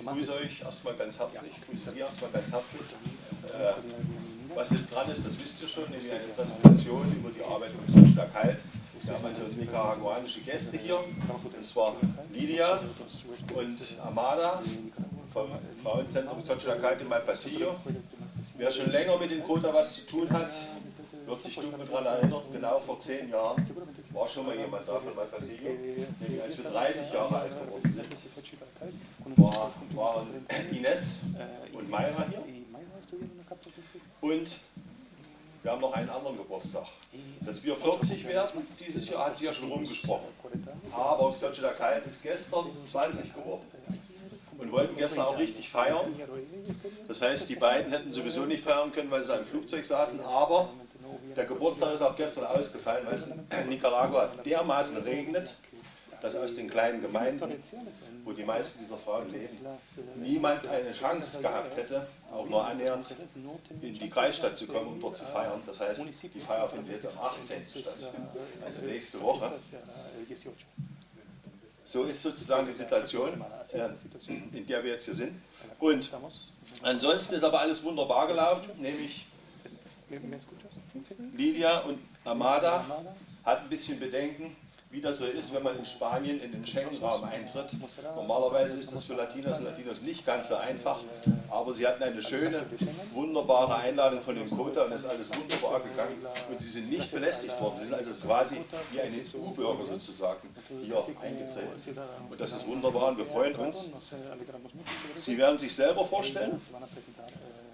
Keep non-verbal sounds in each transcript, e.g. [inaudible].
Ich grüße euch erstmal ganz herzlich, ich grüße Sie erstmal ganz herzlich. Äh, was jetzt dran ist, das wisst ihr schon, nämlich eine Präsentation über die Arbeit von Sochla Kalt. Wir haben also nicaraguanische Gäste hier, und zwar Lydia und Amada vom Frauenzentrum Sochla Kalt in Malpasillo. Wer schon länger mit dem Kota was zu tun hat, wird sich dunkel daran erinnern, genau vor zehn Jahren war schon mal jemand da von Malpasillo, nämlich als wir 30 Jahre alt geworden sind, war, waren Ines und Mayra hier. Und wir haben noch einen anderen Geburtstag. Dass wir 40 werden, dieses Jahr hat sich ja schon rumgesprochen. Aber Xochitl Kalt ist gestern 20 geworden und wollten gestern auch richtig feiern. Das heißt, die beiden hätten sowieso nicht feiern können, weil sie im Flugzeug saßen, aber der Geburtstag ist auch gestern ausgefallen, weil es in Nicaragua dermaßen regnet, dass aus den kleinen Gemeinden, wo die meisten dieser Frauen leben, niemand eine Chance gehabt hätte, auch nur annähernd in die Kreisstadt zu kommen, um dort zu feiern. Das heißt, die Feier findet jetzt am 18. statt, also nächste Woche. So ist sozusagen die Situation, in der wir jetzt hier sind. Und ansonsten ist aber alles wunderbar gelaufen, nämlich Lydia und Amada hatten ein bisschen Bedenken, wie das so ist, wenn man in Spanien in den Schengen-Raum eintritt. Normalerweise ist das für Latinos und Latinos nicht ganz so einfach, aber sie hatten eine schöne, wunderbare Einladung von dem Kota und es ist alles wunderbar gegangen und sie sind nicht belästigt worden. Sie sind also quasi wie ein EU-Bürger sozusagen hier eingetreten. Und das ist wunderbar und wir freuen uns. Sie werden sich selber vorstellen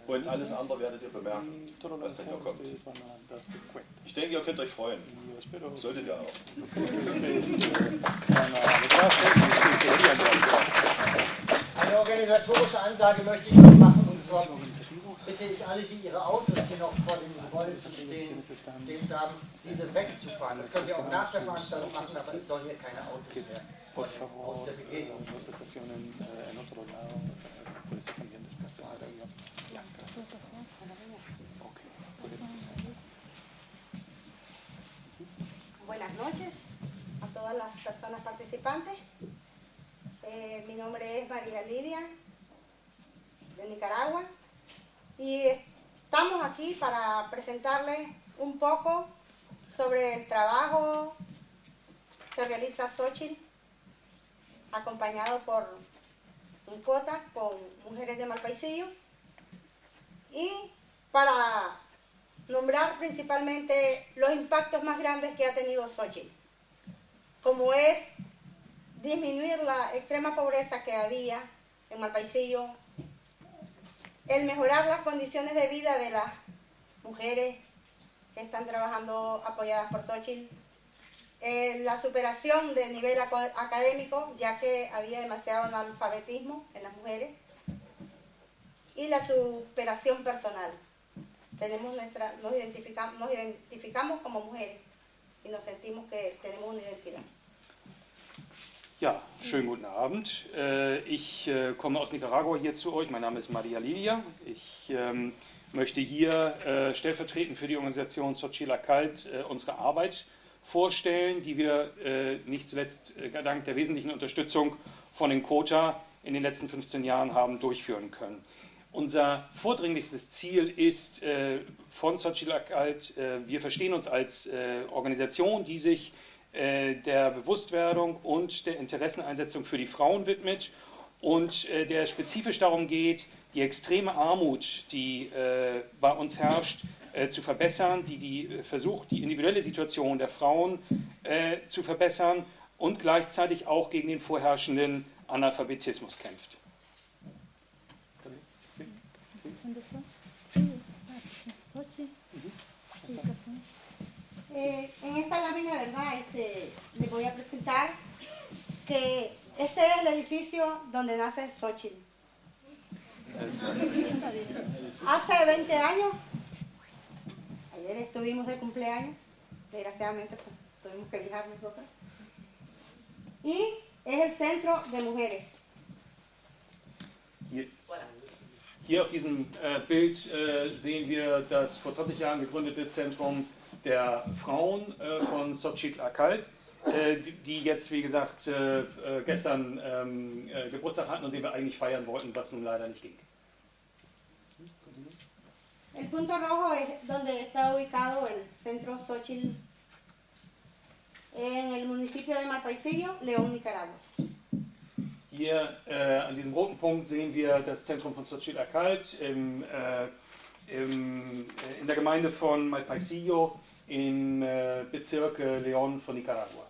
und alles andere werdet ihr bemerken, was dann hier kommt. Ich denke, ihr könnt euch freuen. Solltet ihr auch. Eine organisatorische Ansage möchte ich noch machen und zwar bitte ich alle, die ihre Autos hier noch vor dem Gebäude zu stehen, stehen haben, diese wegzufahren. Das könnt ihr auch nach der Veranstaltung machen, aber es sollen hier keine Autos mehr aus der Begegnung. Buenas noches todas las personas participantes. Eh, mi nombre es María Lidia, de Nicaragua, y estamos aquí para presentarles un poco sobre el trabajo que realiza Xochitl, acompañado por un cuota con mujeres de Malpaisillo, y para nombrar principalmente los impactos más grandes que ha tenido Xochitl, como es disminuir la extrema pobreza que había en Malpaisillo, el mejorar las condiciones de vida de las mujeres que están trabajando apoyadas por Xochitl, eh, la superación del nivel académico, ya que había demasiado analfabetismo en las mujeres, y la superación personal. Tenemos nuestra, nos, identificamos, nos identificamos como mujeres y nos sentimos que tenemos una identidad. Ja, schönen guten Abend. Äh, ich äh, komme aus Nicaragua hier zu euch. Mein Name ist Maria Lidia. Ich ähm, möchte hier äh, stellvertretend für die Organisation Sochila Kalt unsere Arbeit vorstellen, die wir nicht zuletzt dank der wesentlichen Unterstützung von den Quota in den letzten 15 Jahren haben durchführen können. Unser vordringlichstes Ziel ist von Sochila Kalt, wir verstehen uns als Organisation, die sich der Bewusstwerdung und der Interesseneinsetzung für die Frauen widmet und der spezifisch darum geht, die extreme Armut, die bei uns herrscht, zu verbessern, die, die versucht, die individuelle Situation der Frauen zu verbessern und gleichzeitig auch gegen den vorherrschenden Analphabetismus kämpft. Eh, en esta lámina, ¿verdad? Este, les voy a presentar que este es el edificio donde nace Xochitl. Hace 20 años, ayer estuvimos de cumpleaños, desgraciadamente pues, tuvimos que viajar nosotros, y es el centro de mujeres. Hier, hier auf diesem äh, Bild äh, sehen wir das vor 20 Jahren gegründete Zentrum der Frauen äh, von Xochitl Akalt. äh, die, die jetzt, wie gesagt, äh, äh, gestern ähm, äh, Geburtstag hatten und den wir eigentlich feiern wollten, was nun leider nicht ging. El punto rojo es donde está ubicado el centro Xochitl en el municipio de Malpaisillo, León, Nicaragua. Hier äh, an diesem roten Punkt sehen wir das Zentrum von Xochitl Akalt im, im, in der Gemeinde von Malpaisillo im Bezirk León von Nicaragua.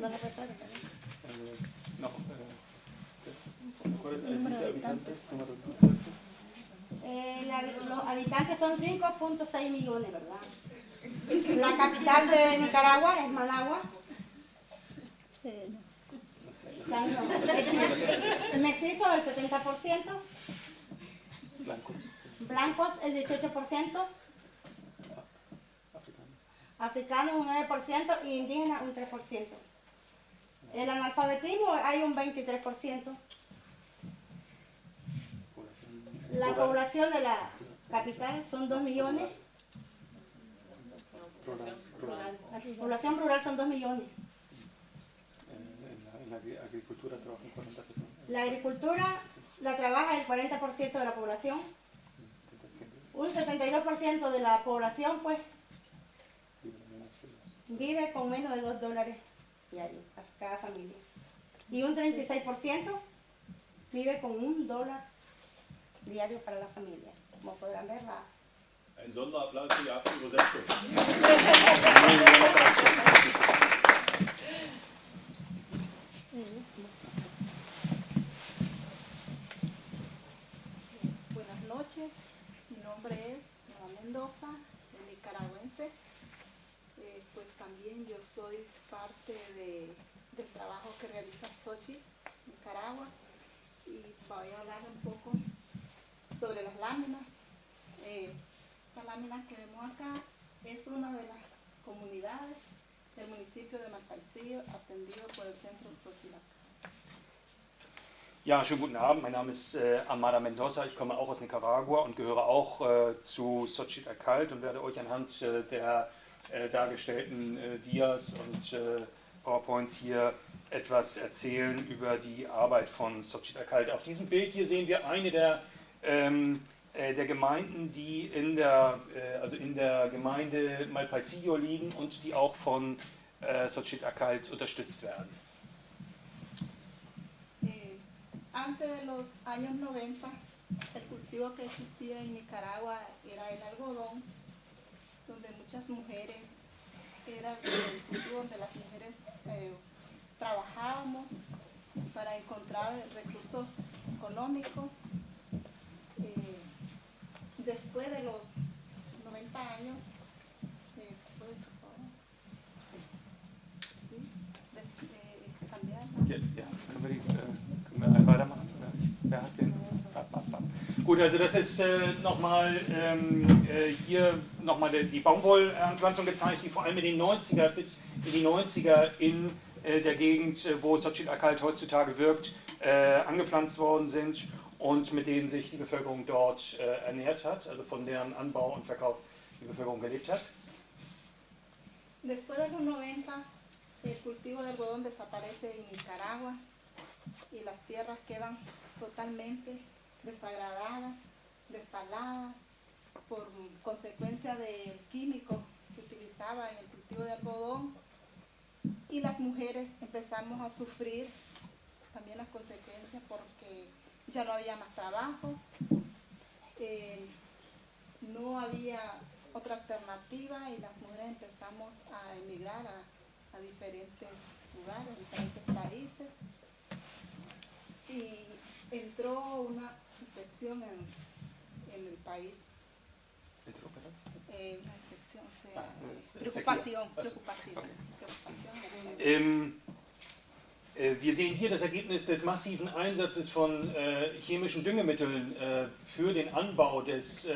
No, los habitantes? Eh, la, los habitantes son 5.6 millones, ¿verdad? La capital de Nicaragua es Managua. Eh, no. O. El mestizo, el 70%. Blanco, blancos el 18%, africano. africanos un 9% y indígenas un 3%. El analfabetismo hay un 23%. La población de la capital son 2 millones. Rural, rural. La población rural son 2 millones. En la, en la agri- agricultura trabajan 40 personas. La agricultura la trabaja el 40% de la población. Un 72% de la población pues vive con menos de 2 dólares diarios a cada familia. Y un 36% vive con un dólar diario para la familia. Como podrán ver, la, Ein Sonderapplaus für die Übersetzung [laughs] noches, mi nombre Mendoza, nicaragüense. Eh, pues también yo soy parte de- del trabajo que realiza Sochi, Nicaragua, y voy a hablar un poco sobre las láminas. Eh, esta lámina que vemos acá es una de las comunidades del municipio de Malpaisillo, atendido por el centro Xochitl. Ja, schönen guten Abend. Mein Name ist äh, Amada Mendoza. Ich komme auch aus Nicaragua und gehöre auch äh, zu Xochitl Akalt und werde euch anhand äh, der äh, dargestellten äh, Dias und äh, PowerPoints hier etwas erzählen über die Arbeit von Xochitl Akalt. Auf diesem Bild hier sehen wir eine der, ähm, äh, der Gemeinden, die in der, also in der Gemeinde Malpaisillo liegen und die auch von äh, Xochitl Akalt unterstützt werden. Antes de los años 90, el cultivo que existía en Nicaragua era el algodón, donde muchas mujeres, era el cultivo donde las mujeres eh, trabajábamos para encontrar recursos económicos. Eh, después de los 90 años, eh, ¿puede, por favor? Sí, eh, cambiar, weitermachen? Wer hat den? Gut, also das ist äh, nochmal ähm, äh, hier nochmal die, die Baumwollanpflanzung gezeigt, die vor allem in den 90er bis in die 90er in äh, der Gegend, äh, wo Xochitl Akalt heutzutage wirkt, äh, angepflanzt worden sind und mit denen sich die Bevölkerung dort äh, ernährt hat, also von deren Anbau und Verkauf die Bevölkerung gelebt hat. Después de los 90, el cultivo de algodón desaparece en Nicaragua y las tierras quedan totalmente desagradadas, despaladas, por consecuencia del químico que utilizaba en el cultivo de algodón. Y las mujeres empezamos a sufrir también las consecuencias porque ya no había más trabajos, eh, no había otra alternativa y las mujeres empezamos a emigrar a, a diferentes lugares, a diferentes países. Y entró una infección en, en el país, eh, una infección, o sea, Ah, eh, preocupación, preocupación, Okay. preocupación. Ähm, äh, wir sehen hier das Ergebnis des massiven Einsatzes von äh, chemischen Düngemitteln äh, für den Anbau des, äh,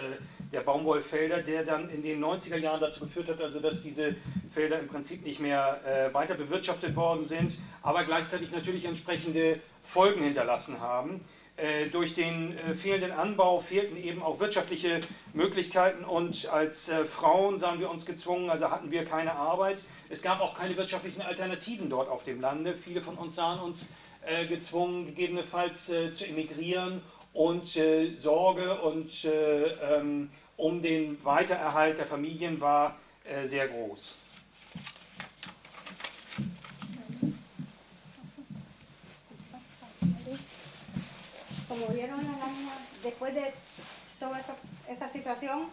der Baumwollfelder, der dann in den 90er Jahren dazu geführt hat, also dass diese Felder im Prinzip nicht mehr äh, weiter bewirtschaftet worden sind, aber gleichzeitig natürlich entsprechende Folgen hinterlassen haben. Äh, durch den äh, fehlenden Anbau fehlten eben auch wirtschaftliche Möglichkeiten und als äh, Frauen sahen wir uns gezwungen, also hatten wir keine Arbeit. Es gab auch keine wirtschaftlichen Alternativen dort auf dem Lande. Viele von uns sahen uns gezwungen, gegebenenfalls zu emigrieren und Sorge und ähm, um den Weitererhalt der Familien war sehr groß. Como vieron después de toda esa, situación,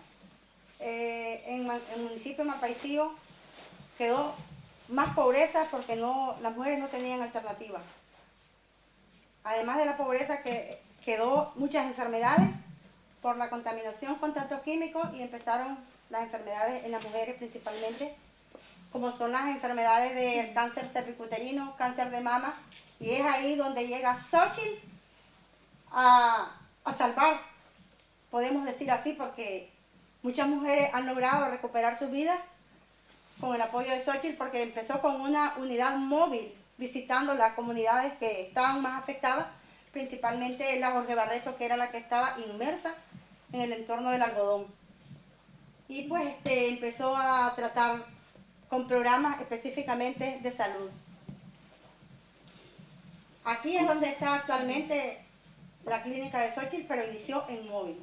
eh, en, el municipio de Mapaicío quedó más pobreza porque no, las mujeres no tenían alternativa. Además de la pobreza que quedó muchas enfermedades por la contaminación con tantos químicos y empezaron las enfermedades en las mujeres principalmente, como son las enfermedades del cáncer cervicuterino, cáncer de mama, y es ahí donde llega Xochitl a, salvar, podemos decir así, porque muchas mujeres han logrado recuperar su vida con el apoyo de Xochitl, porque empezó con una unidad móvil visitando las comunidades que estaban más afectadas, principalmente la Jorge Barreto, que era la que estaba inmersa en el entorno del algodón. Y pues este, empezó a tratar con programas específicamente de salud. Aquí es donde está actualmente la clínica de Xochitl, pero inició en móvil.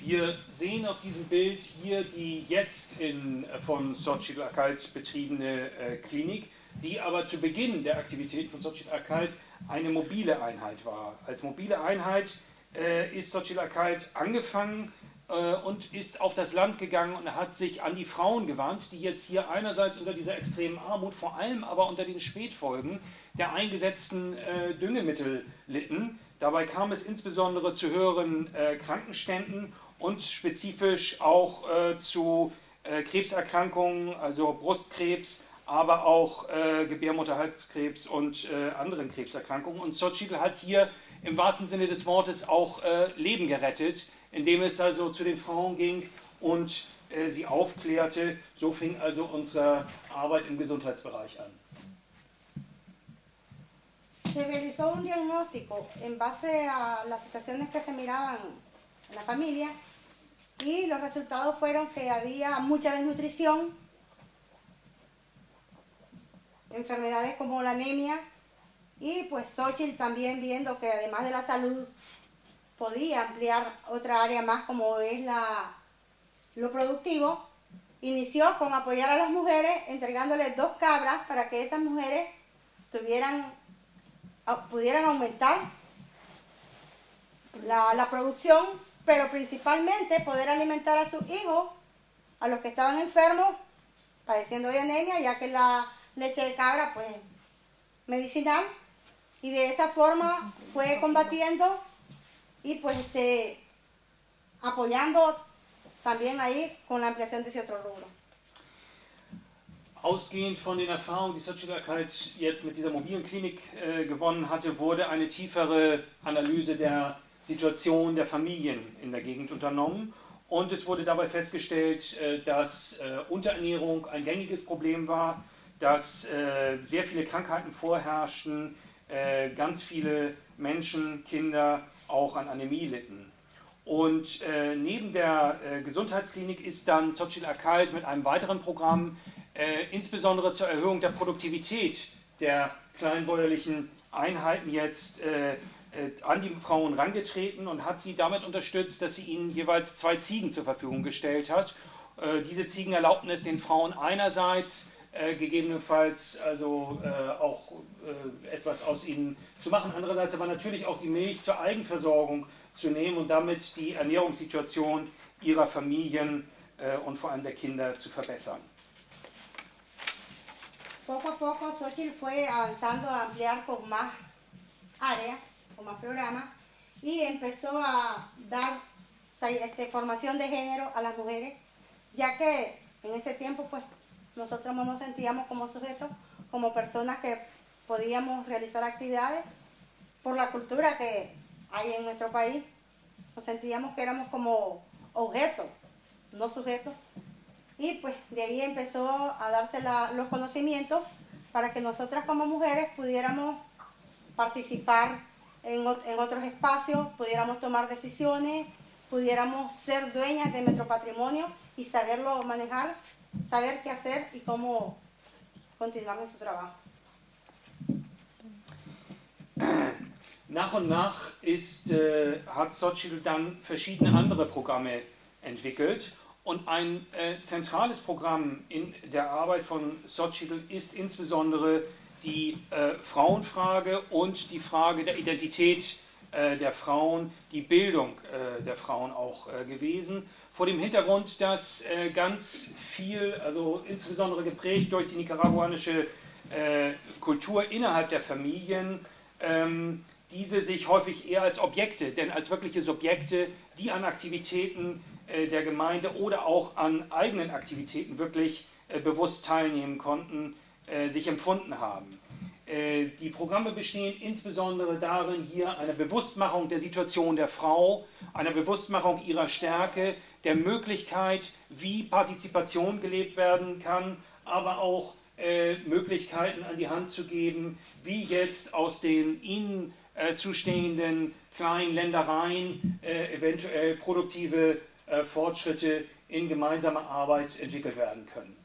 Wir sehen auf diesem Bild hier die jetzt in, von Xochitl Akalt betriebene äh, Klinik, die aber zu Beginn der Aktivität von Xochitl Akalt eine mobile Einheit war. Als mobile Einheit äh, ist Xochitl Akalt angefangen äh, und ist auf das Land gegangen und hat sich an die Frauen gewandt, die jetzt hier einerseits unter dieser extremen Armut, vor allem aber unter den Spätfolgen der eingesetzten äh, Düngemittel litten. Dabei kam es insbesondere zu höheren äh, Krankenständen und spezifisch auch äh, zu äh, Krebserkrankungen, also Brustkrebs, aber auch äh, Gebärmutterhalskrebs und äh, anderen Krebserkrankungen. Und Xochitl hat hier im wahrsten Sinne des Wortes auch Leben gerettet, indem es also zu den Frauen ging und sie aufklärte. So fing also unsere Arbeit im Gesundheitsbereich an. Se realizó un diagnóstico en base a las situaciones que se miraban en la familia y los resultados fueron que había mucha desnutrición, enfermedades como la anemia y pues Xochitl también viendo que además de la salud podía ampliar otra área más como es la, lo productivo, inició con apoyar a las mujeres entregándoles dos cabras para que esas mujeres tuvieran pudieran aumentar la, producción, pero principalmente poder alimentar a sus hijos, a los que estaban enfermos, padeciendo de anemia, ya que la leche de cabra, pues, medicinal, y de esa forma fue combatiendo y pues este, apoyando también ahí con la ampliación de ese otro rubro. Ausgehend von den Erfahrungen, die Sozialarbeit jetzt mit dieser mobilen Klinik äh, gewonnen hatte, wurde eine tiefere Analyse der Situation der Familien in der Gegend unternommen. Und es wurde dabei festgestellt, äh, dass äh, Unterernährung ein gängiges Problem war, dass äh, sehr viele Krankheiten vorherrschten, äh, ganz viele Menschen, Kinder auch an Anämie litten. Und äh, neben der Gesundheitsklinik ist dann Sochil Akalt mit einem weiteren Programm äh, insbesondere zur Erhöhung der Produktivität der kleinbäuerlichen Einheiten jetzt äh, äh, an die Frauen rangetreten und hat sie damit unterstützt, dass sie ihnen jeweils zwei Ziegen zur Verfügung gestellt hat. Äh, diese Ziegen erlaubten es den Frauen einerseits, äh, gegebenenfalls also äh, auch etwas aus ihnen zu machen, andererseits aber natürlich auch die Milch zur Eigenversorgung zu nehmen und damit die Ernährungssituation ihrer Familien und vor allem der Kinder zu verbessern. Poco a poco Xochitl fue avanzando a ampliar con más áreas, con más programas, y empezó a dar este, formación de género a las mujeres, ya que en ese tiempo pues nosotros no nos sentíamos como sujetos, como personas que podíamos realizar actividades por la cultura que hay en nuestro país. Nos sentíamos que éramos como objetos, no sujetos. Y pues de ahí empezó a darse los conocimientos para que nosotras como mujeres pudiéramos participar en, en otros espacios, pudiéramos tomar decisiones, pudiéramos ser dueñas de nuestro patrimonio y saberlo manejar, saber qué hacer y cómo continuar nuestro trabajo. Nach und nach ist, äh, hat Sochil dann verschiedene andere Programme entwickelt. Und ein äh, zentrales Programm in der Arbeit von Sochil ist insbesondere die äh, Frauenfrage und die Frage der Identität äh, der Frauen, die Bildung äh, der Frauen auch äh, gewesen. Vor dem Hintergrund, dass äh, ganz viel, also insbesondere geprägt durch die nicaraguanische Kultur innerhalb der Familien, ähm, diese sich häufig eher als Objekte, denn als wirkliche Subjekte, die an Aktivitäten der Gemeinde oder auch an eigenen Aktivitäten wirklich äh, bewusst teilnehmen konnten, äh, sich empfunden haben. Äh, Die Programme bestehen insbesondere darin, hier eine Bewusstmachung der Situation der Frau, einer Bewusstmachung ihrer Stärke, der Möglichkeit, wie Partizipation gelebt werden kann, aber auch äh, Möglichkeiten an die Hand zu geben, wie jetzt aus den ihnen äh, zustehenden kleinen Ländereien äh, eventuell produktive äh, Fortschritte in gemeinsamer Arbeit entwickelt werden können.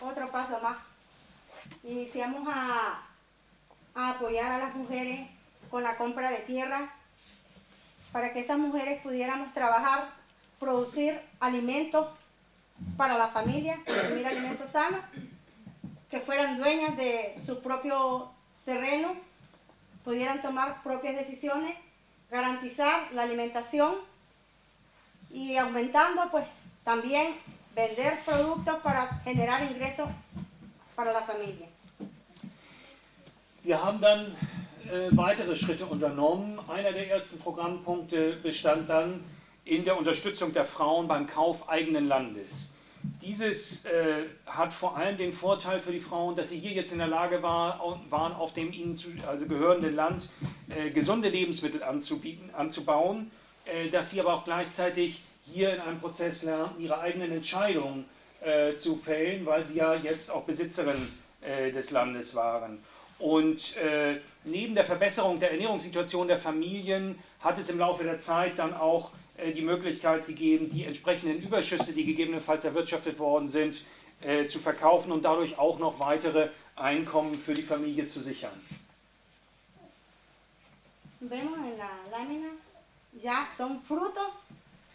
Otro paso más. Iniciamos a, a apoyar a las mujeres con la compra de tierra para que esas mujeres pudiéramos trabajar, producir alimentos para la familia, consumir alimentos sanos, que fueran dueñas de su propio terreno, pudieran tomar propias decisiones, garantizar la alimentación y aumentando pues también vender productos para generar ingresos para la familia. Wir haben dann äh, weitere Schritte unternommen. Einer der ersten Programmpunkte bestand dann in der Unterstützung der Frauen beim Kauf eigenen Landes. Dieses äh, hat vor allem den Vorteil für die Frauen, dass sie hier jetzt in der Lage war, waren, auf dem ihnen zu, also gehörenden Land äh, gesunde Lebensmittel anzubieten, anzubauen, äh, dass sie aber auch gleichzeitig hier in einem Prozess lernten, ihre eigenen Entscheidungen äh, zu fällen, weil sie ja jetzt auch Besitzerin äh, des Landes waren. Und äh, neben der Verbesserung der Ernährungssituation der Familien hat es im Laufe der Zeit dann auch die Möglichkeit gegeben, die entsprechenden Überschüsse, die gegebenenfalls erwirtschaftet worden sind, äh, zu verkaufen und dadurch auch noch weitere Einkommen für die Familie zu sichern. Vemos en la lámina, ya son frutos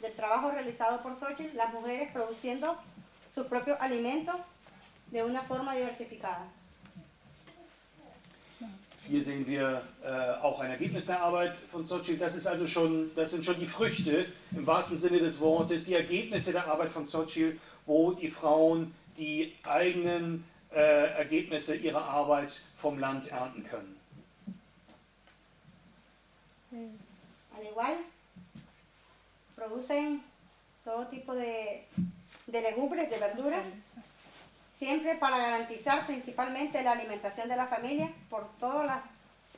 del trabajo realizado por Xochitl, las mujeres produciendo sus propios alimentos de una forma diversificada. Hier sehen wir äh, auch ein Ergebnis der Arbeit von Sochi. Das, ist also schon, das sind schon die Früchte im wahrsten Sinne des Wortes, die Ergebnisse der Arbeit von Sochi, wo die Frauen die eigenen äh, Ergebnisse ihrer Arbeit vom Land ernten können. Al igual, producen todo tipo de, de legumbres, de verduras, siempre para garantizar principalmente la alimentación de la familia por todas las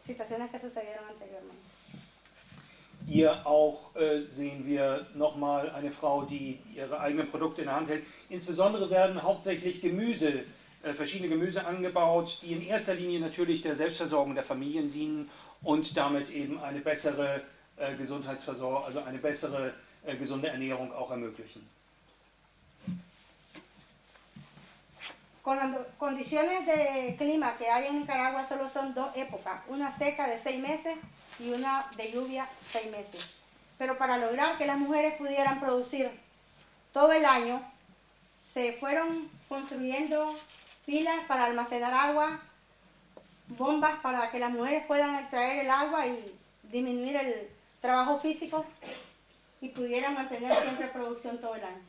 situaciones que sucedieron anteriormente. Hier auch äh, sehen wir nochmal eine Frau, die ihre eigenen Produkte in der Hand hält. Insbesondere werden hauptsächlich Gemüse, äh, verschiedene Gemüse angebaut, die in erster Linie natürlich der Selbstversorgung der Familien dienen und damit eben eine bessere äh, Gesundheitsversorgung, also eine bessere äh, gesunde Ernährung auch ermöglichen. Con las condiciones de clima que hay en Nicaragua solo son dos épocas, una seca de seis meses y una de lluvia seis meses. Pero para lograr que las mujeres pudieran producir todo el año, se fueron construyendo pilas para almacenar agua, bombas para que las mujeres puedan extraer el agua y disminuir el trabajo físico y pudieran mantener siempre producción todo el año.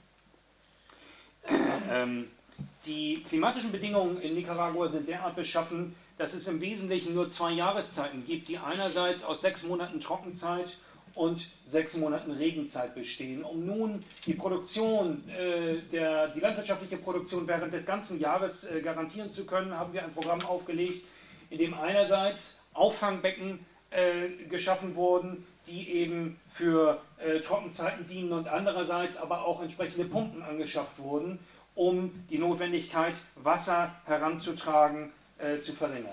Ähm, [coughs] die klimatischen Bedingungen in Nicaragua sind derart beschaffen, dass es im Wesentlichen nur zwei Jahreszeiten gibt, die einerseits aus sechs Monaten Trockenzeit und sechs Monaten Regenzeit bestehen. Um nun die Produktion, äh, der, die landwirtschaftliche Produktion während des ganzen Jahres äh, garantieren zu können, haben wir ein Programm aufgelegt, in dem einerseits Auffangbecken äh, geschaffen wurden, die eben für äh, Trockenzeiten dienen und andererseits aber auch entsprechende Pumpen angeschafft wurden, um die Notwendigkeit, Wasser heranzutragen, äh, zu verringern.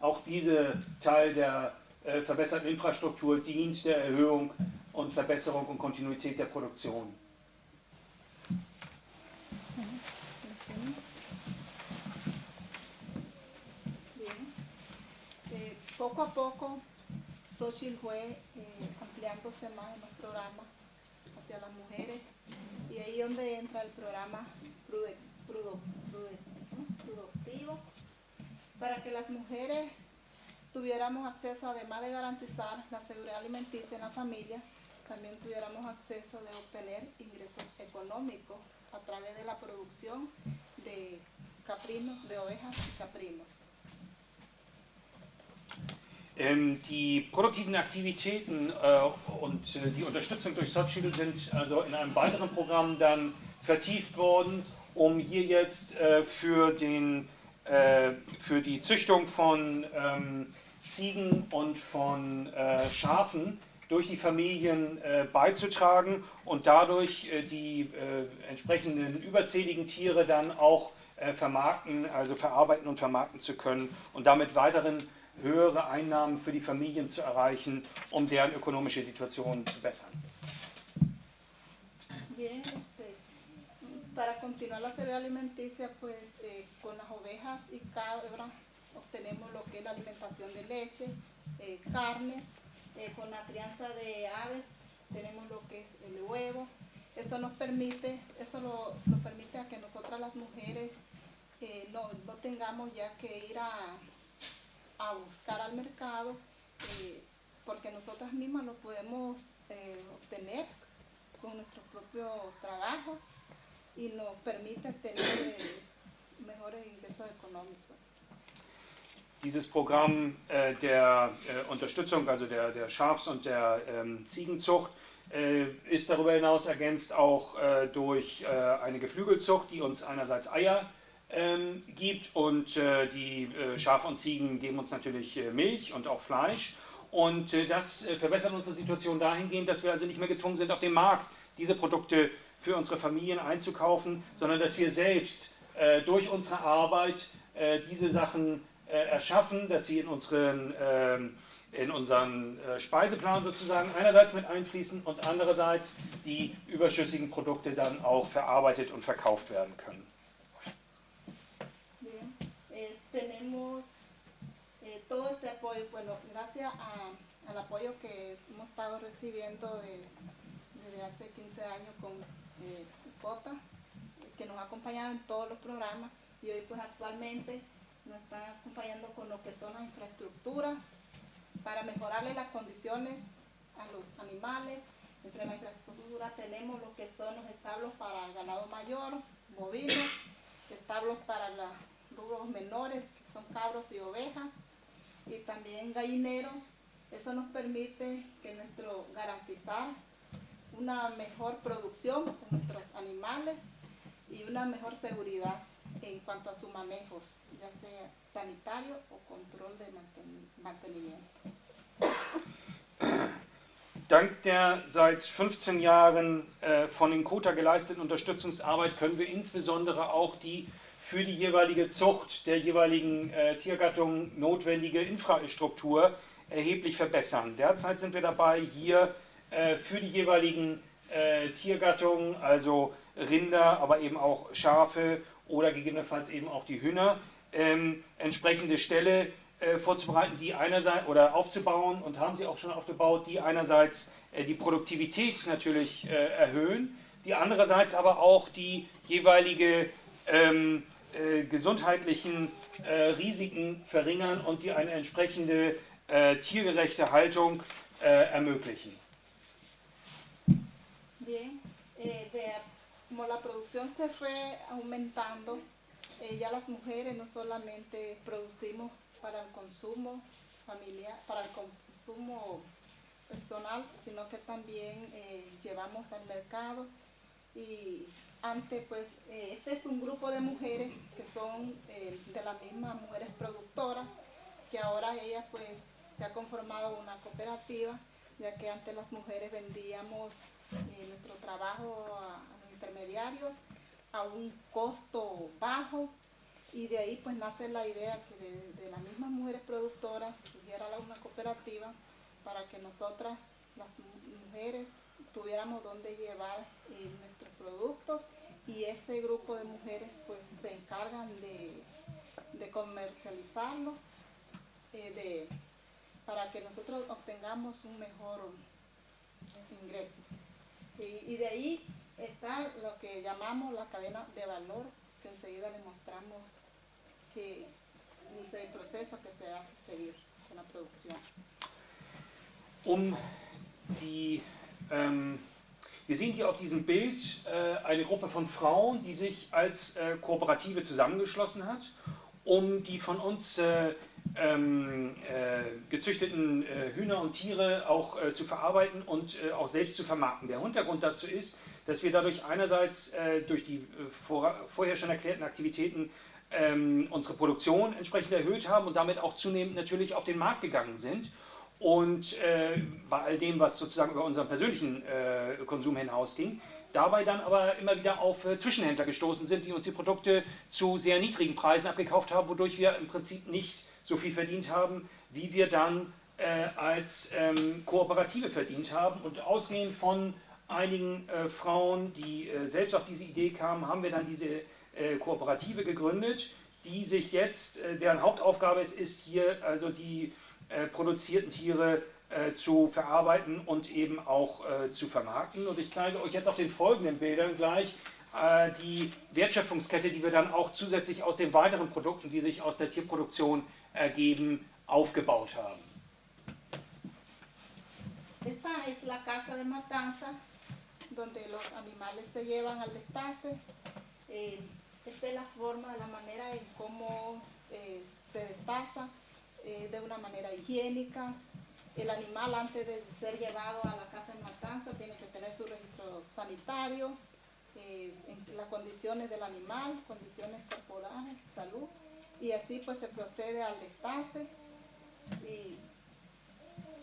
Auch dieser Teil der äh, verbesserten Infrastruktur dient der Erhöhung und Verbesserung und Kontinuität der Produktion. Eh, poco a poco, Xochitl fue eh, ampliándose más en los programas hacia las mujeres y ahí donde entra el programa Prude-. Productivo para que las mujeres tuviéramos acceso, además de garantizar la seguridad alimenticia en la familia, también tuviéramos acceso de obtener ingresos económicos a través de la producción de caprinos, de ovejas y caprinos. Ähm, die produktiven Aktivitäten äh, und äh, die Unterstützung durch Sotschiedel sind also in einem weiteren Programm dann vertieft worden, um hier jetzt äh, für, den, für die Züchtung von ähm, Ziegen und von Schafen durch die Familien beizutragen und dadurch die entsprechenden überzähligen Tiere dann auch vermarkten, also verarbeiten und vermarkten zu können und damit weiteren höhere Einnahmen für die Familien zu erreichen, um deren ökonomische Situation zu bessern. Bien, este, para continuar la seguridad alimenticia, pues eh, con las ovejas y cabras obtenemos lo que es la alimentación de leche, eh, carnes, eh, con la crianza de aves tenemos lo que es el huevo. Esto nos permite, esto lo, lo permite a que nosotras las mujeres eh, no, no tengamos ya que ir a, a buscar al mercado, eh, porque nosotras mismas lo podemos eh, obtener con nuestros propios trabajos y nos permite tener eh, mejores ingresos económicos. Dieses Programm äh, der äh, Unterstützung, also der, der Schafs- und der ähm, Ziegenzucht, äh, ist darüber hinaus ergänzt auch äh, durch äh, eine Geflügelzucht, die uns einerseits Eier ähm, gibt und äh, die äh, Schafe und Ziegen geben uns natürlich äh, Milch und auch Fleisch. Und äh, das äh, verbessert unsere Situation dahingehend, dass wir also nicht mehr gezwungen sind, auf dem Markt diese Produkte für unsere Familien einzukaufen, sondern dass wir selbst äh, durch unsere Arbeit diese Sachen erschaffen, dass sie in unseren, ähm, in unseren Speiseplan sozusagen einerseits mit einfließen und andererseits die überschüssigen Produkte dann auch verarbeitet und verkauft werden können. Tenemos eh, todo este apoyo, bueno, gracias a- al apoyo que hemos estado recibiendo de- desde hace 15 años con eh, COTA, que nos ha acompañado en todos los programas y hoy pues actualmente nos están acompañando con lo que son las infraestructuras para mejorarle las condiciones a los animales. Entre la infraestructura tenemos lo que son los establos para ganado mayor, bovinos, establos para los rubros menores, que son cabros y ovejas, y también gallineros. Eso nos permite que nuestro garantizar una mejor producción con nuestros animales y una mejor seguridad en cuanto a su manejo, ya sea sanitario o control de manten- mantenimiento. Dank der seit 15 Jahren äh, von den Kota geleisteten Unterstützungsarbeit können wir insbesondere auch die für die jeweilige Zucht der jeweiligen äh, Tiergattung notwendige Infrastruktur erheblich verbessern. Derzeit sind wir dabei, hier äh, für die jeweiligen äh, Tiergattungen, also Rinder, aber eben auch Schafe oder gegebenenfalls eben auch die Hühner, ähm, entsprechende Ställe äh, vorzubereiten, die einerseits oder aufzubauen und haben sie auch schon aufgebaut, die einerseits äh, die Produktivität natürlich äh, erhöhen, die andererseits aber auch die jeweilige ähm, äh, gesundheitlichen äh, Risiken verringern und die eine entsprechende äh, tiergerechte Haltung äh, ermöglichen. Bien, eh, de- como la producción se fue aumentando, eh, ya las mujeres no solamente producimos para el consumo familiar, para el consumo personal, sino que también eh, llevamos al mercado y antes pues eh, este es un grupo de mujeres que son eh, de las mismas mujeres productoras que ahora ellas pues se ha conformado una cooperativa ya que antes las mujeres vendíamos eh, nuestro trabajo a, los intermediarios a un costo bajo y de ahí pues nace la idea que de, las mismas mujeres productoras surgiera una cooperativa para que nosotras, las mu- mujeres, tuviéramos donde llevar nuestros productos y ese grupo de mujeres pues se encargan de, de comercializarlos eh, de, para que nosotros obtengamos un mejor ingreso. Y, de ahí está lo que llamamos la cadena de valor, que enseguida le mostramos que el proceso que se hace seguir con la producción. um die, wir sehen hier auf diesem Bild äh, eine Gruppe von Frauen, die sich als äh, Kooperative zusammengeschlossen hat, um die von uns äh, ähm, äh, gezüchteten äh, Hühner und Tiere auch äh, zu verarbeiten und auch selbst zu vermarkten. Der Hintergrund dazu ist, dass wir dadurch einerseits durch die vor, vorher schon erklärten Aktivitäten ähm, unsere Produktion entsprechend erhöht haben und damit auch zunehmend natürlich auf den Markt gegangen sind. Und äh, bei all dem, was sozusagen über unseren persönlichen äh, Konsum hinausging, dabei dann aber immer wieder auf äh, Zwischenhändler gestoßen sind, die uns die Produkte zu sehr niedrigen Preisen abgekauft haben, wodurch wir im Prinzip nicht so viel verdient haben, wie wir dann äh, als ähm, Kooperative verdient haben. Und ausgehend von einigen äh, Frauen, die äh, selbst auf diese Idee kamen, haben wir dann diese Kooperative gegründet, die sich jetzt, deren Hauptaufgabe es ist, hier also die äh, produzierten Tiere äh, zu verarbeiten und eben auch äh, zu vermarkten. Und ich zeige euch jetzt auf den folgenden Bildern gleich äh, die Wertschöpfungskette, die wir dann auch zusätzlich aus den weiteren Produkten, die sich aus der Tierproduktion ergeben, aufgebaut haben. Esta es la casa de matanza donde los animales se llevan al destace. Eh, esta es la forma, la manera en cómo eh, se destaza eh, de una manera higiénica. El animal antes de ser llevado a la casa de matanza tiene que tener sus registros sanitarios, eh, en las condiciones del animal, condiciones corporales, salud. Y así pues se procede al destace y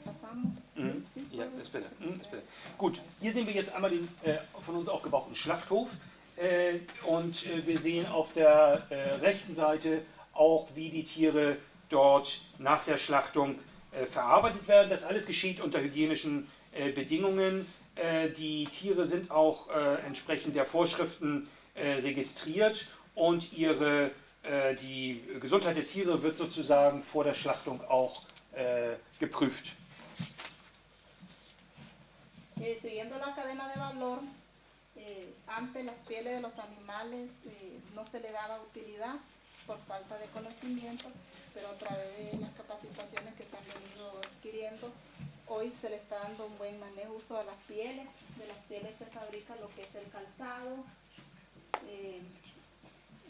pasamos. Mhm. Sí, Ja, Mhm, das procede. bitte. Gut, hier sehen wir jetzt einmal den äh, von uns aufgebauten Schlachthof äh, und äh, wir sehen auf der äh, rechten Seite auch, wie die Tiere dort nach der Schlachtung äh, verarbeitet werden. Das alles geschieht unter hygienischen äh, Bedingungen. Äh, die Tiere sind auch entsprechend der Vorschriften registriert und ihre, die Gesundheit der Tiere wird sozusagen vor der Schlachtung auch geprüft. Eh, siguiendo la cadena de valor, eh, antes las pieles de los animales eh, no se le daba utilidad por falta de conocimiento, pero a través de las capacitaciones que se han venido adquiriendo, hoy se le está dando un buen manejo a las pieles. De las pieles se fabrica lo que es el calzado, eh,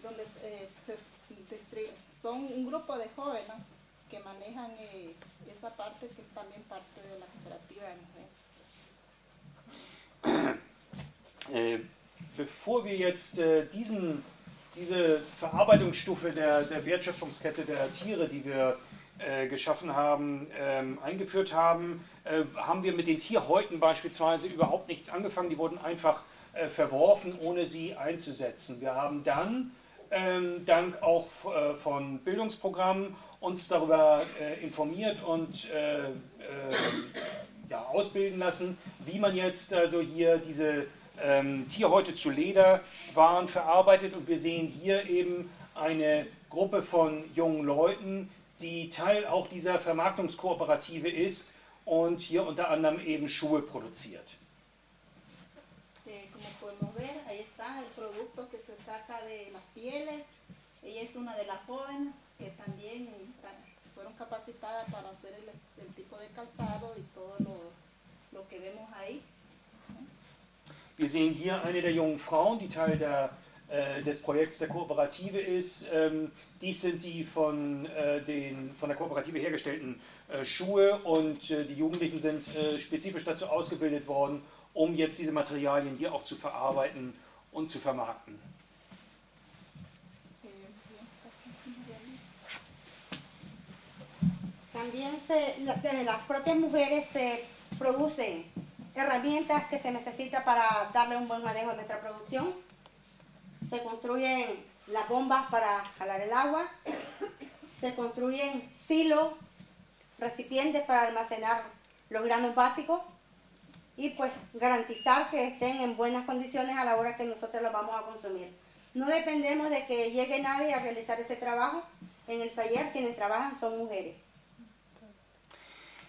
donde eh, se son un grupo de jóvenes que manejan eh, esa parte que también parte de la cooperativa de mujeres. Äh, bevor wir jetzt äh, diesen, diese Verarbeitungsstufe der, der Wertschöpfungskette der Tiere, die wir äh, geschaffen haben, ähm, eingeführt haben, äh, haben wir mit den Tierhäuten beispielsweise überhaupt nichts angefangen. Die wurden einfach äh, verworfen, ohne sie einzusetzen. Wir haben dann, ähm, dank auch äh, von Bildungsprogrammen, uns darüber äh, informiert und äh, ja, ausbilden lassen, wie man jetzt also hier diese ähm, Tierhäute zu Lederwaren verarbeitet. Und wir sehen hier eben eine Gruppe von jungen Leuten, die Teil auch dieser Vermarktungskooperative ist und hier unter anderem eben Schuhe produziert. Eh, capacitadas para hacer el, el tipo de calzado y todo lo, lo que vemos ahí. Wir sehen hier eine der jungen Frauen, die Teil der, äh, des Projekts der Kooperative ist. Ähm, dies sind die von, äh, den, von der Kooperative hergestellten äh, Schuhe und äh, die Jugendlichen sind äh, spezifisch dazu ausgebildet worden, um jetzt diese Materialien hier auch zu verarbeiten und zu vermarkten. También se, desde las propias mujeres se producen herramientas que se necesita para darle un buen manejo a nuestra producción. se construyen las bombas para jalar el agua, se construyen silos, recipientes para almacenar los granos básicos y pues garantizar que estén en buenas condiciones a la hora que nosotros los vamos a consumir. No dependemos de que llegue nadie a realizar ese trabajo. En el taller quienes trabajan son mujeres.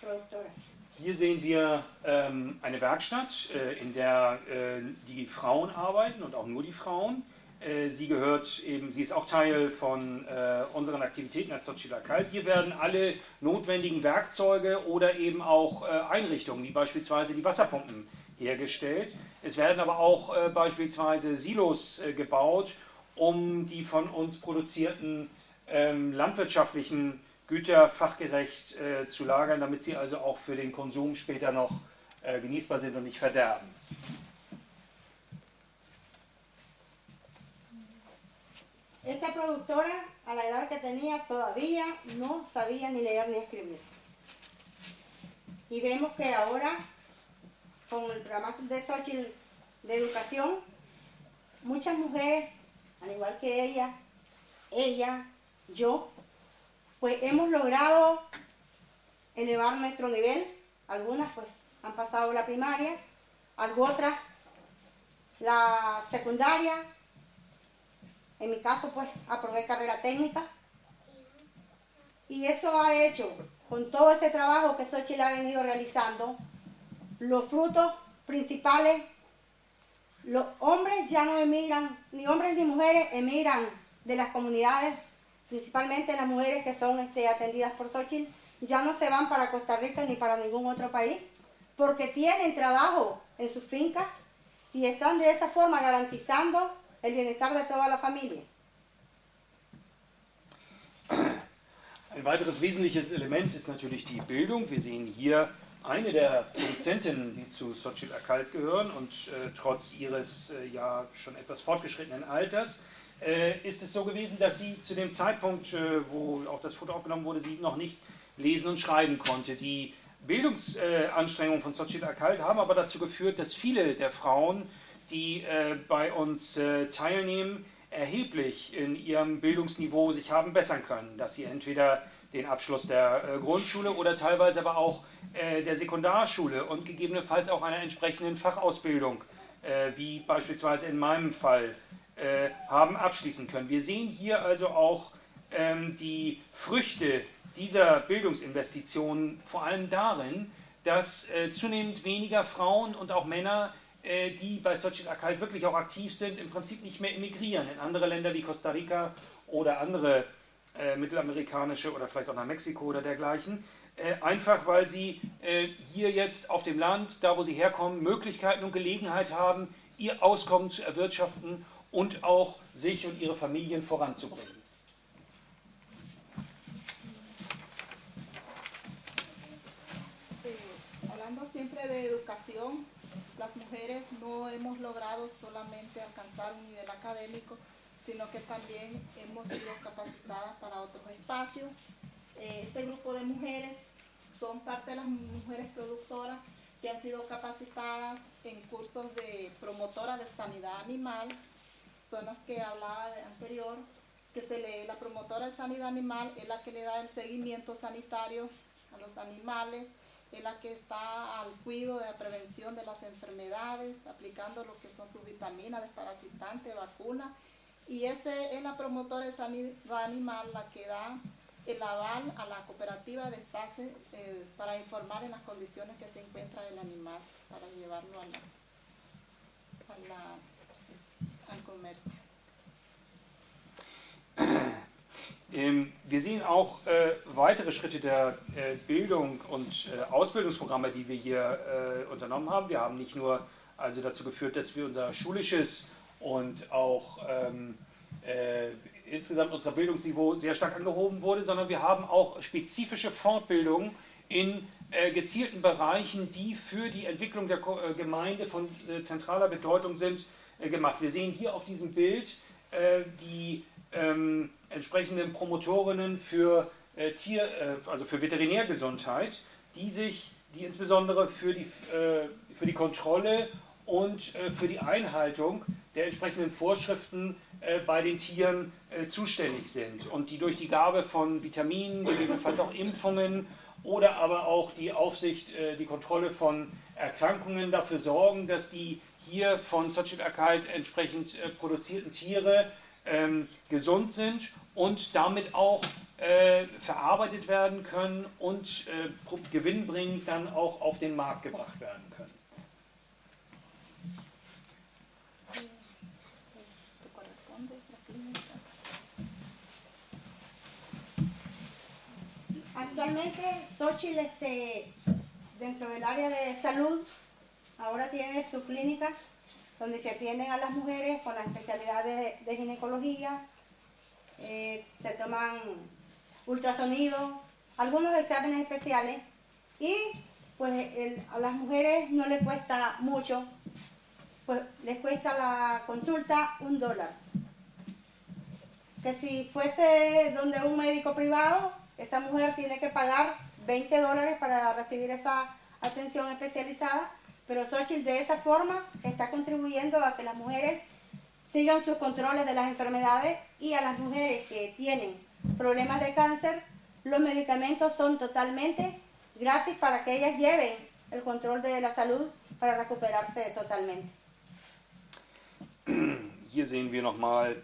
Productoras. Hier sehen wir ähm, eine Werkstatt, äh, in der äh, die Frauen arbeiten und auch nur die Frauen. Äh, sie gehört eben, sie ist auch Teil von äh, unseren Aktivitäten als Sochila Kalt. Hier werden alle notwendigen Werkzeuge oder eben auch äh, Einrichtungen, wie beispielsweise die Wasserpumpen, hergestellt. Es werden aber auch äh, beispielsweise Silos gebaut, um die von uns produzierten ähm, landwirtschaftlichen Güter fachgerecht äh, zu lagern, damit sie also auch für den Konsum später noch genießbar sind und nicht verderben. Esta productora, a la edad que tenía, todavía no sabía ni leer ni escribir. Y vemos que ahora, con el programa de Xochitl de educación, muchas mujeres, al igual que ella, ella, yo, pues hemos logrado elevar nuestro nivel. Algunas pues han pasado la primaria, otras la secundaria, en mi caso, pues, aprobé carrera técnica. Y eso ha hecho, con todo ese trabajo que Xochitl ha venido realizando, los frutos principales, los hombres ya no emigran, ni hombres ni mujeres emigran de las comunidades, principalmente las mujeres que son este, atendidas por Xochitl, ya no se van para Costa Rica ni para ningún otro país, porque tienen trabajo en sus fincas y están de esa forma garantizando el bienestar de toda la familia. [coughs] Ein weiteres wesentliches Element ist natürlich die Bildung. Wir sehen hier eine der Produzentinnen, die zu Sochit Akalt gehören und äh, trotz ihres äh, ja schon etwas fortgeschrittenen Alters ist es so gewesen, dass sie zu dem Zeitpunkt, äh, wo auch das Foto aufgenommen wurde, sie noch nicht lesen und schreiben konnte. Die Bildungsanstrengungen von Sochit Akalt haben aber dazu geführt, dass viele der Frauen die äh, bei uns äh, teilnehmen, erheblich in ihrem Bildungsniveau sich haben bessern können, dass sie entweder den Abschluss der äh, Grundschule oder teilweise aber auch äh, der Sekundarschule und gegebenenfalls auch einer entsprechenden Fachausbildung, äh, wie beispielsweise in meinem Fall, äh, haben abschließen können. Wir sehen hier also auch ähm, die Früchte dieser Bildungsinvestitionen vor allem darin, dass zunehmend weniger Frauen und auch Männer äh, die bei Sochi Akalt wirklich auch aktiv sind, im Prinzip nicht mehr emigrieren in andere Länder wie Costa Rica oder andere äh, mittelamerikanische oder vielleicht auch nach Mexiko oder dergleichen. Äh, einfach weil sie äh, hier jetzt auf dem Land, da wo sie herkommen, Möglichkeiten und Gelegenheit haben, ihr Auskommen zu erwirtschaften und auch sich und ihre Familien voranzubringen. Hablando siempre de educación, las mujeres no hemos logrado solamente alcanzar un nivel académico, sino que también hemos sido capacitadas para otros espacios. Eh, este grupo de mujeres son parte de las mujeres productoras que han sido capacitadas en cursos de promotora de sanidad animal, son que hablaba anterior, que se le, la promotora de sanidad animal es la que le da el seguimiento sanitario a los animales, es la que está al cuidado de la prevención de las enfermedades, aplicando lo que son sus vitaminas, desparasitantes, vacunas. Y ese es la promotora de sanidad animal la que da el aval a la cooperativa de Estase eh, para informar en las condiciones que se encuentra el animal, para llevarlo a la. Ähm, wir sehen auch äh, weitere Schritte der äh, Bildung und äh, Ausbildungsprogramme, die wir hier äh, unternommen haben. Wir haben nicht nur also dazu geführt, dass wir unser schulisches und auch ähm, äh, insgesamt unser Bildungsniveau sehr stark angehoben wurde, sondern wir haben auch spezifische Fortbildungen in äh, gezielten Bereichen, die für die Entwicklung der Ko Gemeinde von zentraler Bedeutung sind, gemacht. Wir sehen hier auf diesem Bild die ähm, entsprechenden Promotorinnen für äh, Tier, äh, also für Veterinärgesundheit, die sich, die insbesondere für die, äh, für die Kontrolle und äh, für die Einhaltung der entsprechenden Vorschriften äh, bei den Tieren äh, zuständig sind und die durch die Gabe von Vitaminen, gegebenenfalls auch Impfungen oder aber auch die Aufsicht, äh, die Kontrolle von Erkrankungen dafür sorgen, dass die hier von Sochit Akait entsprechend äh, produzierten Tiere ähm, gesund sind und damit auch äh, verarbeitet werden können und äh, gewinnbringend dann auch auf den Markt gebracht werden können. Actualmente Xochitl este, dentro del área de salud ahora tiene su clínica donde se atienden a las mujeres con las especialidades de, ginecología, eh, se toman ultrasonido, algunos exámenes especiales. Y pues a las mujeres no les cuesta mucho, pues les cuesta la consulta un dólar. Que si fuese donde un médico privado, esa mujer tiene que pagar 20 dólares para recibir esa atención especializada, pero Xochitl de esa forma está contribuyendo a que las mujeres sigan sus controles de las enfermedades y a las mujeres que tienen problemas de cáncer, los medicamentos son totalmente gratis para que ellas lleven el control de la salud para recuperarse totalmente. [clears throat] Hier sehen wir nochmal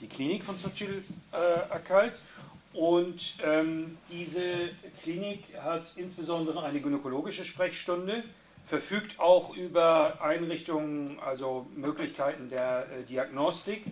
die Klinik von Sochil äh, Akalt. Und ähm, diese Klinik hat insbesondere eine gynäkologische Sprechstunde, verfügt auch über Einrichtungen, also Möglichkeiten der äh, Diagnostik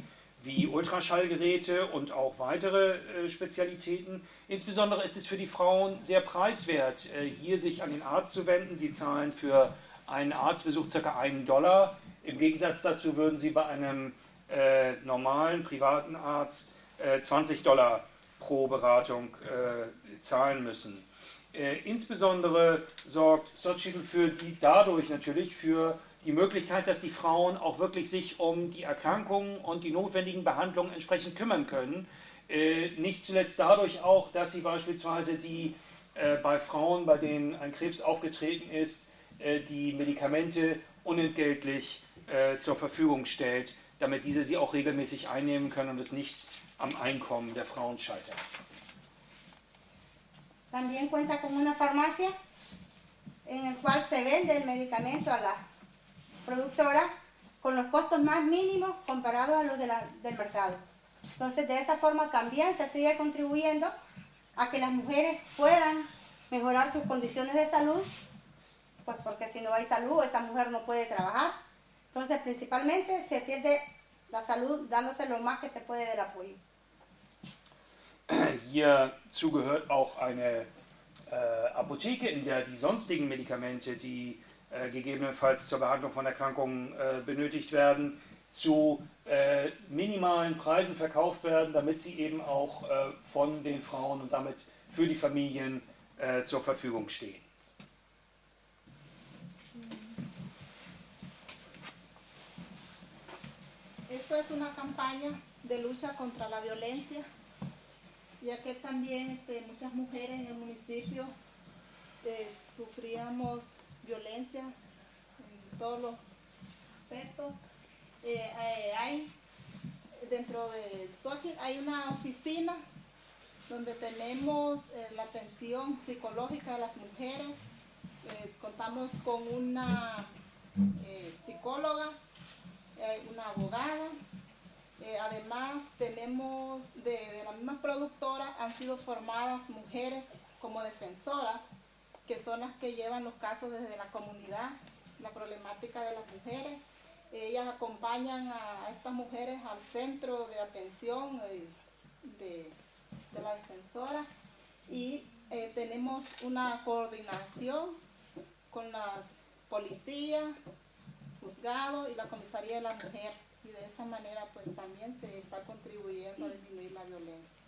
wie Ultraschallgeräte und auch weitere äh, Spezialitäten. Insbesondere ist es für die Frauen sehr preiswert, äh, hier sich an den Arzt zu wenden. Sie zahlen für einen Arztbesuch ca. einen Dollar. Im Gegensatz dazu würden sie bei einem äh, normalen privaten Arzt äh, 20 Dollar pro Beratung äh, zahlen müssen. Äh, insbesondere sorgt Sochitl für die, dadurch natürlich für die Möglichkeit, dass die Frauen auch wirklich sich um die Erkrankungen und die notwendigen Behandlungen entsprechend kümmern können. Äh, nicht zuletzt dadurch auch, dass sie beispielsweise die äh, bei Frauen, bei denen ein Krebs aufgetreten ist, äh, die Medikamente unentgeltlich äh, zur Verfügung stellt, damit diese sie auch regelmäßig einnehmen können und es nicht am Einkommen der Frauen scheitert. También cuenta con una farmacia en el cual se vende el medicamento a las productoras con los costos más mínimos comparados a los de del mercado. Entonces, de esa forma también se sigue contribuyendo a que las mujeres puedan mejorar sus condiciones de salud, pues porque si no hay salud, esa mujer no puede trabajar. Entonces, principalmente se atiende la salud dándose lo más que se puede del apoyo. Hierzu gehört auch eine äh, Apotheke, in der die sonstigen Medikamente, die äh, gegebenenfalls zur Behandlung von Erkrankungen äh, benötigt werden, zu äh, minimalen Preisen verkauft werden, damit sie eben auch äh, von den Frauen und damit für die Familien äh, zur Verfügung stehen. Esto es una campaña de lucha contra la violencia, ya que también este, muchas mujeres en el municipio eh, sufríamos violencia en todos los aspectos. Eh, eh, hay dentro de Xochitl hay una oficina donde tenemos la atención psicológica de las mujeres. Contamos con una psicóloga una abogada. Eh, además, tenemos de, de la misma productora, han sido formadas mujeres como defensoras, que son las que llevan los casos desde la comunidad, la problemática de las mujeres. Ellas acompañan a, estas mujeres al centro de atención eh, de, de la defensora y eh, tenemos una coordinación con las policías, juzgado y la comisaría de la mujer y de esa manera pues también se está contribuyendo a disminuir la violencia.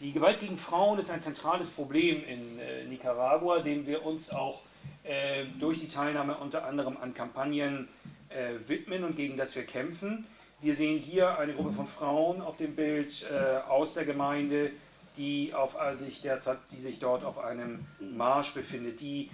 Die Gewalt gegen Frauen ist ein zentrales Problem in äh, Nicaragua, dem wir uns auch äh, durch die Teilnahme unter anderem an Kampagnen äh, widmen und gegen das wir kämpfen. Wir sehen hier eine Gruppe von Frauen auf dem Bild äh, aus der Gemeinde, die, auf, also sich derzeit, die sich dort auf einem Marsch befindet, die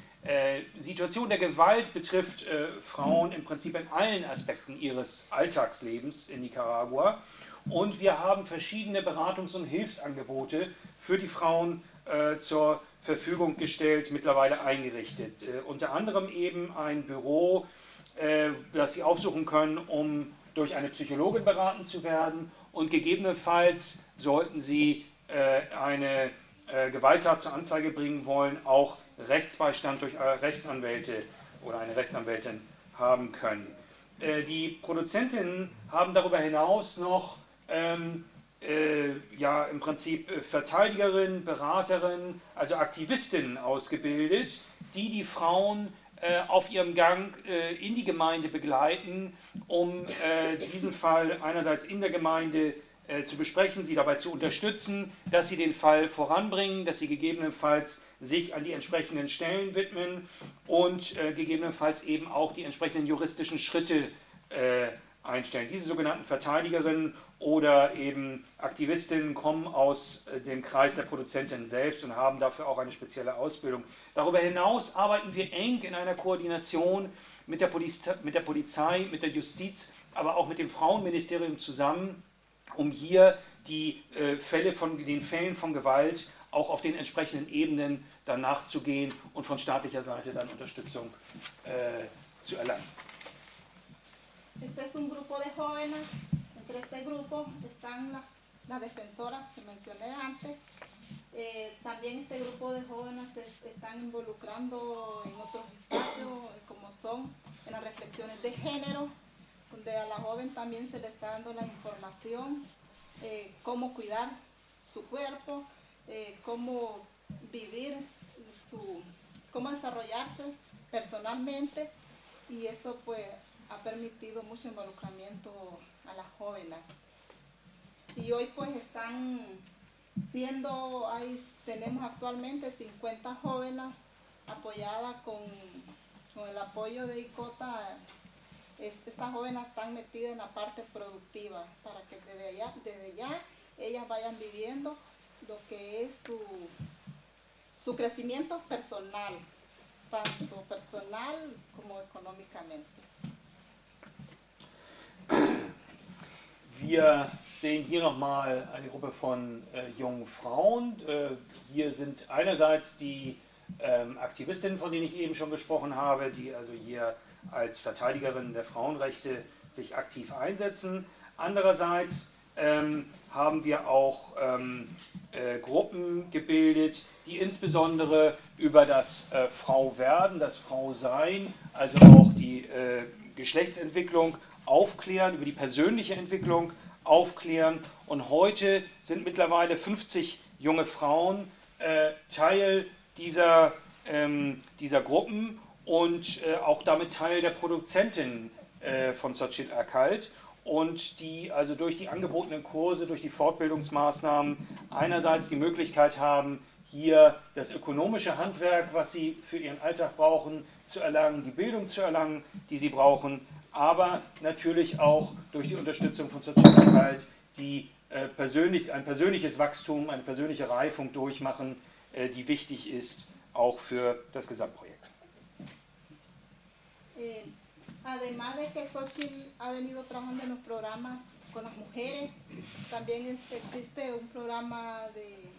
Situation der Gewalt betrifft äh, Frauen im Prinzip in allen Aspekten ihres Alltagslebens in Nicaragua. Und wir haben verschiedene Beratungs- und Hilfsangebote für die Frauen äh, zur Verfügung gestellt, mittlerweile eingerichtet. Äh, unter anderem eben ein Büro, äh, das sie aufsuchen können, um durch eine Psychologin beraten zu werden. Und gegebenenfalls sollten sie äh, eine äh, Gewalttat zur Anzeige bringen wollen, auch Rechtsbeistand durch äh, Rechtsanwälte oder eine Rechtsanwältin haben können. Äh, die Produzentinnen haben darüber hinaus noch ähm, äh, ja im Prinzip äh, Verteidigerinnen, Beraterinnen, also Aktivistinnen ausgebildet, die die Frauen äh, auf ihrem Gang äh, in die Gemeinde begleiten, um diesen Fall einerseits in der Gemeinde zu besprechen, sie dabei zu unterstützen, dass sie den Fall voranbringen, dass sie gegebenenfalls sich an die entsprechenden Stellen widmen und äh, gegebenenfalls eben auch die entsprechenden juristischen Schritte äh, einstellen. Diese sogenannten Verteidigerinnen oder eben Aktivistinnen kommen aus äh, dem Kreis der Produzentinnen selbst und haben dafür auch eine spezielle Ausbildung. Darüber hinaus arbeiten wir eng in einer Koordination mit der, Poliz mit der Polizei, mit der Justiz, aber auch mit dem Frauenministerium zusammen, um hier die äh, Fälle von den Fällen von Gewalt auch auf den entsprechenden Ebenen dann nachzugehen und von staatlicher Seite dann Unterstützung äh, zu erlangen. Este es un grupo de jóvenes. Entre este grupo están las, las defensoras que mencioné antes. Eh, también este grupo de jóvenes se están involucrando en otros espacios, como son en las reflexiones de género, donde a la joven también se le está dando la información, eh, cómo cuidar su cuerpo, eh, cómo vivir, su, cómo desarrollarse personalmente y eso pues ha permitido mucho involucramiento a las jóvenes. Y hoy pues están siendo, ahí tenemos actualmente 50 jóvenes apoyadas con, con el apoyo de ICOTA. Estas jóvenes están metidas en la parte productiva para que desde allá, desde ya ellas vayan viviendo lo que es su, su crecimiento personal, tanto personal como económicamente. Wir sehen hier nochmal eine Gruppe von äh, jungen Frauen. Äh, hier sind einerseits die ähm, Aktivistinnen, von denen ich eben schon gesprochen habe, die also hier als Verteidigerinnen der Frauenrechte sich aktiv einsetzen. Andererseits ähm, haben wir auch ähm, äh, Gruppen gebildet, die insbesondere über das äh, Frauwerden, das Frausein, also auch die äh, Geschlechtsentwicklung aufklären, über die persönliche Entwicklung aufklären. Und heute sind mittlerweile 50 junge Frauen äh, Teil dieser, ähm, dieser Gruppen und äh, auch damit Teil der Produzentin äh, von Sochit Akalt und die also durch die angebotenen Kurse, durch die Fortbildungsmaßnahmen einerseits die Möglichkeit haben, hier das ökonomische Handwerk, was sie für ihren Alltag brauchen, zu erlangen, die Bildung zu erlangen, die sie brauchen, aber natürlich auch durch die Unterstützung von Sozialarbeit, die äh, persönlich, ein persönliches Wachstum, eine persönliche Reifung durchmachen, äh, die wichtig ist, auch für das Gesamtprojekt. Además de que Xochitl ha venido trabajando en los programas con las mujeres, también este, existe un programa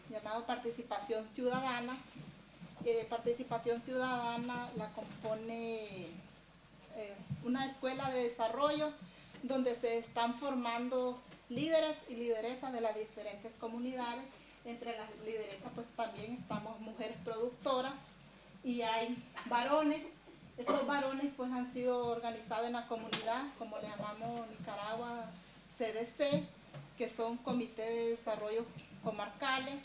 llamado Participación Ciudadana. Eh, participación Ciudadana la compone eh, una escuela de desarrollo donde se están formando líderes y lideresas de las diferentes comunidades. Entre las lideresas pues también estamos mujeres productoras y hay varones estos varones pues han sido organizados en la comunidad, como le llamamos Nicaragua CDC, que son comités de desarrollo comarcales.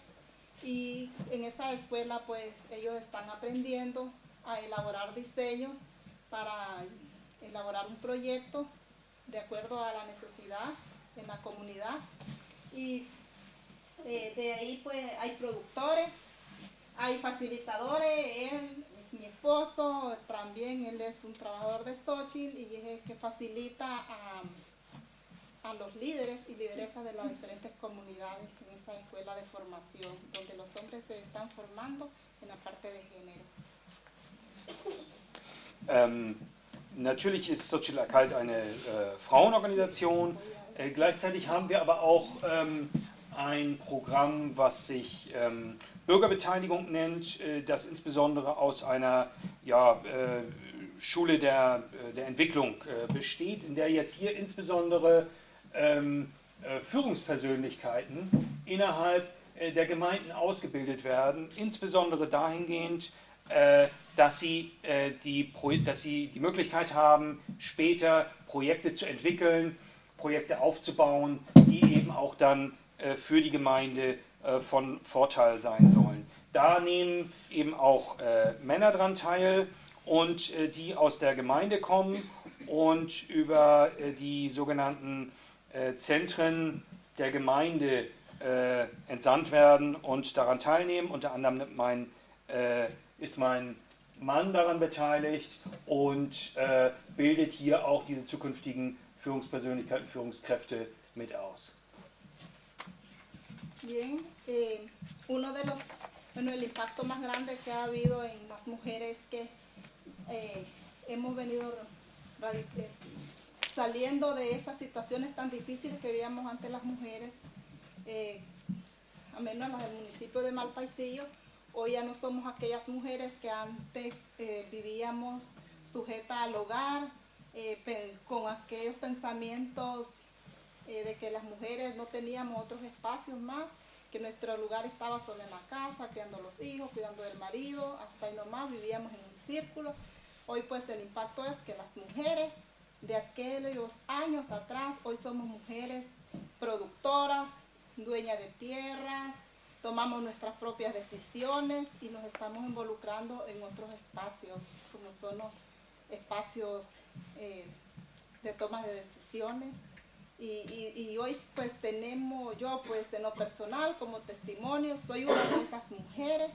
Y en esa escuela pues ellos están aprendiendo a elaborar diseños para elaborar un proyecto de acuerdo a la necesidad en la comunidad. Y eh, de ahí pues hay productores, hay facilitadores, mi esposo, también él es un trabajador de Xochitl y es el que facilita a, a los líderes y lideresas de las diferentes comunidades en esa escuela de formación, donde los hombres se están formando en la parte de género. Ähm, natürlich ist Sochil Akalt eine äh, Frauenorganisation. Äh, gleichzeitig haben wir aber auch ähm, ein Programm, was sich ähm, Bürgerbeteiligung nennt, äh, das insbesondere aus einer ja, äh, Schule der, äh, der Entwicklung besteht, in der jetzt hier insbesondere ähm, Führungspersönlichkeiten innerhalb der Gemeinden ausgebildet werden, insbesondere dahingehend, dass sie, die, dass sie die Möglichkeit haben, später Projekte zu entwickeln, Projekte aufzubauen, die eben auch dann für die Gemeinde von Vorteil sein sollen. Da nehmen eben auch Männer dran teil und äh, die aus der Gemeinde kommen und über äh, die sogenannten äh, Zentren der Gemeinde äh, entsandt werden und daran teilnehmen. Unter anderem mein, äh, ist mein Mann daran beteiligt und äh, bildet hier auch diese zukünftigen Führungspersönlichkeiten, Führungskräfte mit aus. Bien, eh, uno de los, bueno, el impacto más grande que ha habido en las mujeres que eh, hemos venido eh, saliendo de esas situaciones tan difíciles que vivíamos antes las mujeres, eh, a menos las del municipio de Malpaisillo, hoy ya no somos aquellas mujeres que antes vivíamos sujetas al hogar, con aquellos pensamientos de que las mujeres no teníamos otros espacios más, que nuestro lugar estaba solo en la casa, criando los hijos, cuidando del marido, hasta ahí nomás vivíamos en un círculo Hoy pues el impacto es que las mujeres de aquellos años atrás, hoy somos mujeres productoras, dueñas de tierras, tomamos nuestras propias decisiones y nos estamos involucrando en otros espacios, como son los espacios eh, de toma de decisiones. Y, hoy pues tenemos, yo pues en lo personal como testimonio, soy una de esas mujeres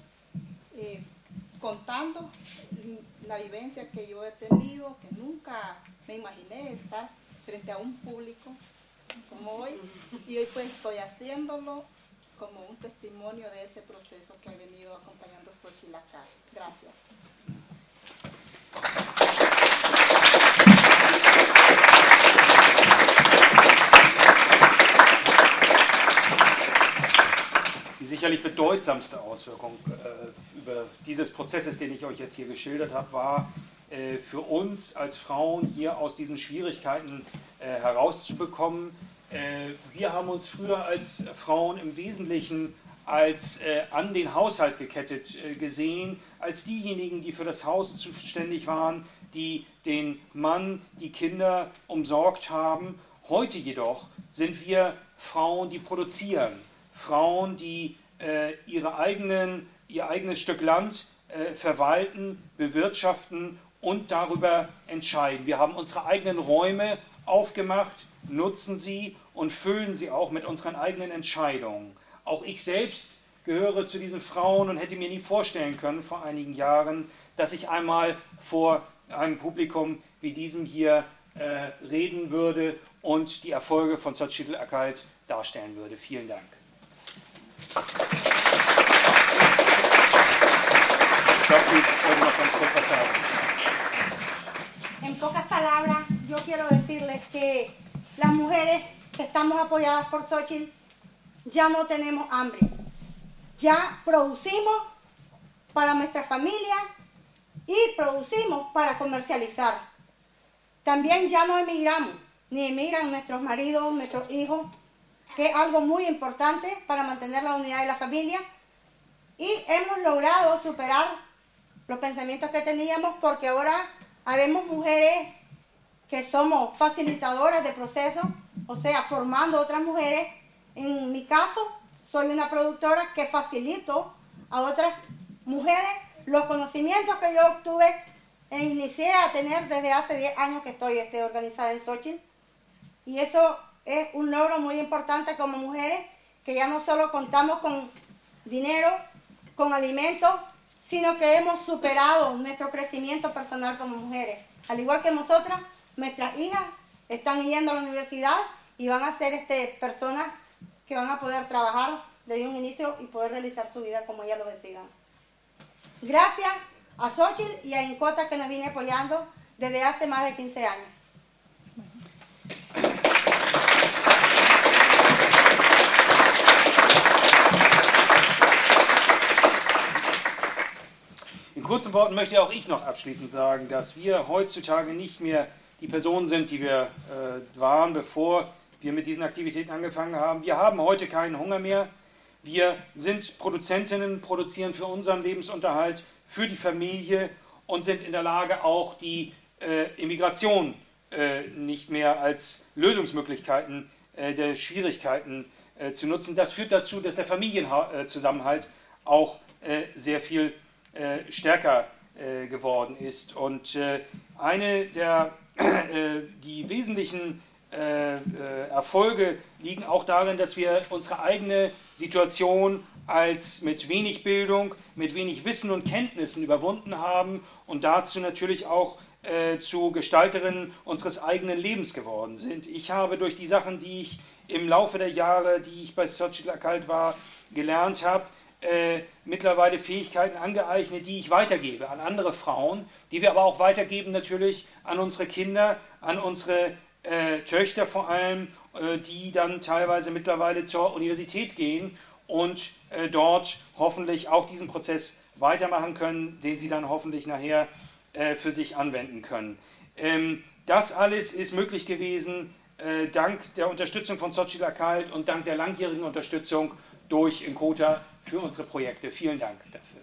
eh, contando la vivencia que yo he tenido, que nunca me imaginé estar frente a un público como hoy, y hoy pues estoy haciéndolo como un testimonio de ese proceso que ha venido acompañando Xochitl acá. Gracias. Sicherlich bedeutsamste Auswirkung äh, über dieses Prozesses, den ich euch jetzt hier geschildert habe, war äh, für uns als Frauen hier aus diesen Schwierigkeiten äh, herauszubekommen. Äh, wir haben uns früher als Frauen im Wesentlichen als äh, an den Haushalt gekettet äh, gesehen, als diejenigen, die für das Haus zuständig waren, die den Mann, die Kinder umsorgt haben. Heute jedoch sind wir Frauen, die produzieren, Frauen, die äh, ihre eigenen ihr eigenes Stück Land äh, verwalten, bewirtschaften und darüber entscheiden. Wir haben unsere eigenen Räume aufgemacht, nutzen sie und füllen sie auch mit unseren eigenen Entscheidungen. Auch ich selbst gehöre zu diesen Frauen und hätte mir nie vorstellen können vor einigen Jahren, dass ich einmal vor einem Publikum wie diesem hier äh, reden würde und die Erfolge von Xochitl Akalt darstellen würde. Vielen Dank. En pocas palabras, yo quiero decirles que las mujeres que estamos apoyadas por Xochitl ya no tenemos hambre. Ya producimos para nuestra familia y producimos para comercializar. También ya no emigramos, ni emigran nuestros maridos, nuestros hijos, que es algo muy importante para mantener la unidad de la familia. Y hemos logrado superar los pensamientos que teníamos porque ahora habemos mujeres que somos facilitadoras de procesos, o sea, formando otras mujeres. En mi caso, soy una productora que facilito a otras mujeres los conocimientos que yo obtuve e inicié a tener desde hace 10 años que estoy este, organizada en Xochitl. Y eso es un logro muy importante como mujeres, que ya no solo contamos con dinero, con alimentos, sino que hemos superado nuestro crecimiento personal como mujeres. Al igual que nosotras, nuestras hijas están yendo a la universidad y van a ser este, personas que van a poder trabajar desde un inicio y poder realizar su vida como ellas lo decidan. Gracias a Xochitl y a Incota que nos viene apoyando desde hace más de 15 años. Kurzen Worten möchte auch ich noch abschließend sagen, dass wir heutzutage nicht mehr die Personen sind, die wir äh, waren, bevor wir mit diesen Aktivitäten angefangen haben. Wir haben heute keinen Hunger mehr. Wir sind Produzentinnen, produzieren für unseren Lebensunterhalt, für die Familie und sind in der Lage, auch die äh, Immigration äh, nicht mehr als Lösungsmöglichkeiten äh, der Schwierigkeiten äh, zu nutzen. Das führt dazu, dass der Familienzusammenhalt auch äh, sehr viel äh, stärker geworden ist. Und eine der die wesentlichen äh, äh, Erfolge liegen auch darin, dass wir unsere eigene Situation als mit wenig Bildung, mit wenig Wissen und Kenntnissen überwunden haben und dazu natürlich auch äh, zu Gestalterinnen unseres eigenen Lebens geworden sind. Ich habe durch die Sachen, die ich im Laufe der Jahre, die ich bei Sochi Kalt war, gelernt habe, äh, mittlerweile Fähigkeiten angeeignet, die ich weitergebe an andere Frauen, die wir aber auch weitergeben natürlich an unsere Kinder, an unsere äh, Töchter vor allem, äh, die dann teilweise mittlerweile zur Universität gehen und äh, dort hoffentlich auch diesen Prozess weitermachen können, den sie dann hoffentlich nachher äh, für sich anwenden können. Ähm, das alles ist möglich gewesen dank der Unterstützung von Sochi Kalt und dank der langjährigen Unterstützung durch Inkota für unsere Projekte. Vielen Dank dafür.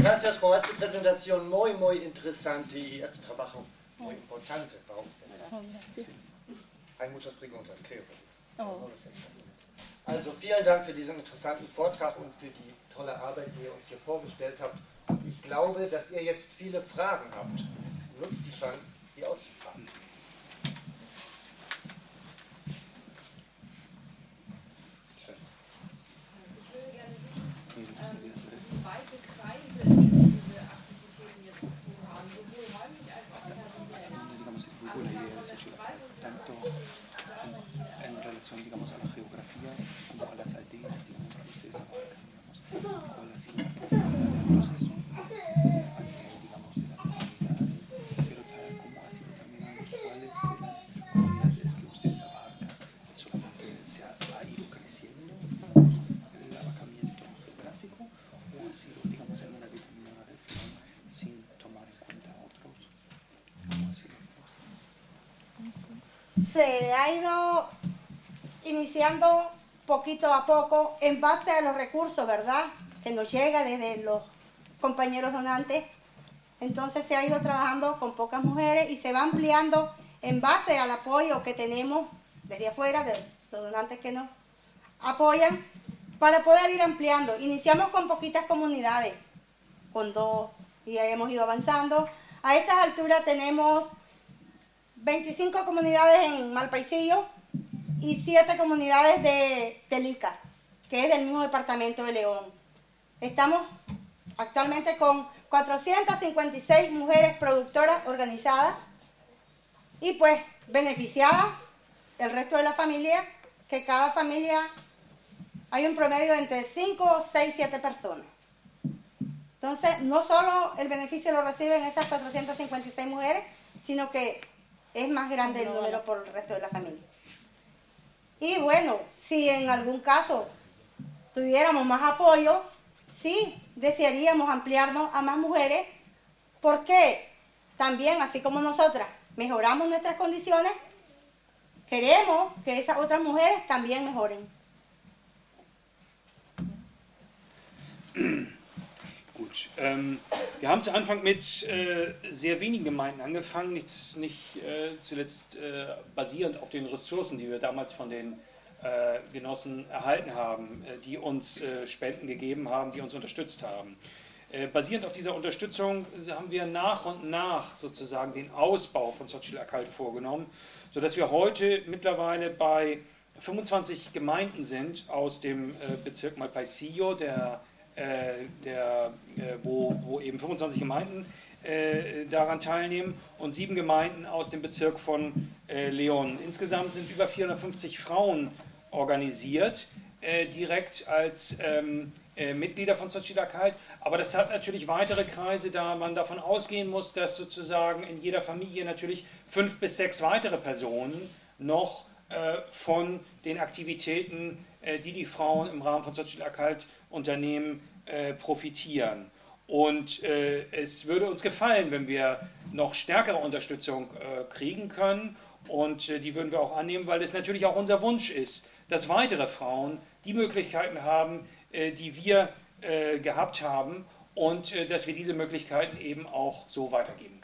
Gracias por esta presentación muy, muy interesante y este trabajo muy importante para usted. Hay muchas preguntas, creo. Also vielen Dank für diesen interessanten Vortrag und für die tolle Arbeit, die ihr uns hier vorgestellt habt. Ich glaube, dass ihr jetzt viele Fragen habt. Nutzt die Chance, sie auszufragen. Se ha ido iniciando poquito a poco en base a los recursos, ¿verdad? Que nos llega desde los compañeros donantes. Entonces se ha ido trabajando con pocas mujeres y se va ampliando en base al apoyo que tenemos desde afuera, de los donantes que nos apoyan, para poder ir ampliando. Iniciamos con poquitas comunidades, con dos, y hemos ido avanzando. A estas alturas tenemos 25 comunidades en Malpaisillo, y siete comunidades de Telica, que es del mismo departamento de León. Estamos actualmente con 456 mujeres productoras organizadas y pues beneficiadas el resto de la familia, que cada familia hay un promedio entre 5, 6, 7 personas. Entonces, no solo el beneficio lo reciben estas 456 mujeres, sino que es más grande el número por el resto de la familia. Y bueno, si en algún caso tuviéramos más apoyo, sí, desearíamos ampliarnos a más mujeres, porque también, así como nosotras mejoramos nuestras condiciones, queremos que esas otras mujeres también mejoren. Gut, ähm, wir haben zu Anfang mit äh, sehr wenigen Gemeinden angefangen, nicht, nicht äh, zuletzt äh, basierend auf den Ressourcen, die wir damals von den äh, Genossen erhalten haben, äh, die uns äh, Spenden gegeben haben, die uns unterstützt haben. basierend auf dieser Unterstützung haben wir nach und nach sozusagen den Ausbau von Sochil Akalt vorgenommen, sodass wir heute mittlerweile bei 25 Gemeinden sind aus dem Bezirk Malpaisillo, der der, äh, wo, wo eben 25 Gemeinden äh, daran teilnehmen und sieben Gemeinden aus dem Bezirk von Leon. Insgesamt sind über 450 Frauen organisiert, äh, direkt als ähm, äh, Mitglieder von Sochila Kalt. Aber das hat natürlich weitere Kreise, da man davon ausgehen muss, dass sozusagen in jeder Familie natürlich fünf bis sechs weitere Personen noch äh, von den Aktivitäten, äh, die die Frauen im Rahmen von Sochila Kalt unternehmen, äh, profitieren. Und äh, es würde uns gefallen, wenn wir noch stärkere Unterstützung äh, kriegen können. Und äh, die würden wir auch annehmen, weil es natürlich auch unser Wunsch ist, dass weitere Frauen die Möglichkeiten haben, äh, die wir äh, gehabt haben und äh, dass wir diese Möglichkeiten eben auch so weitergeben können.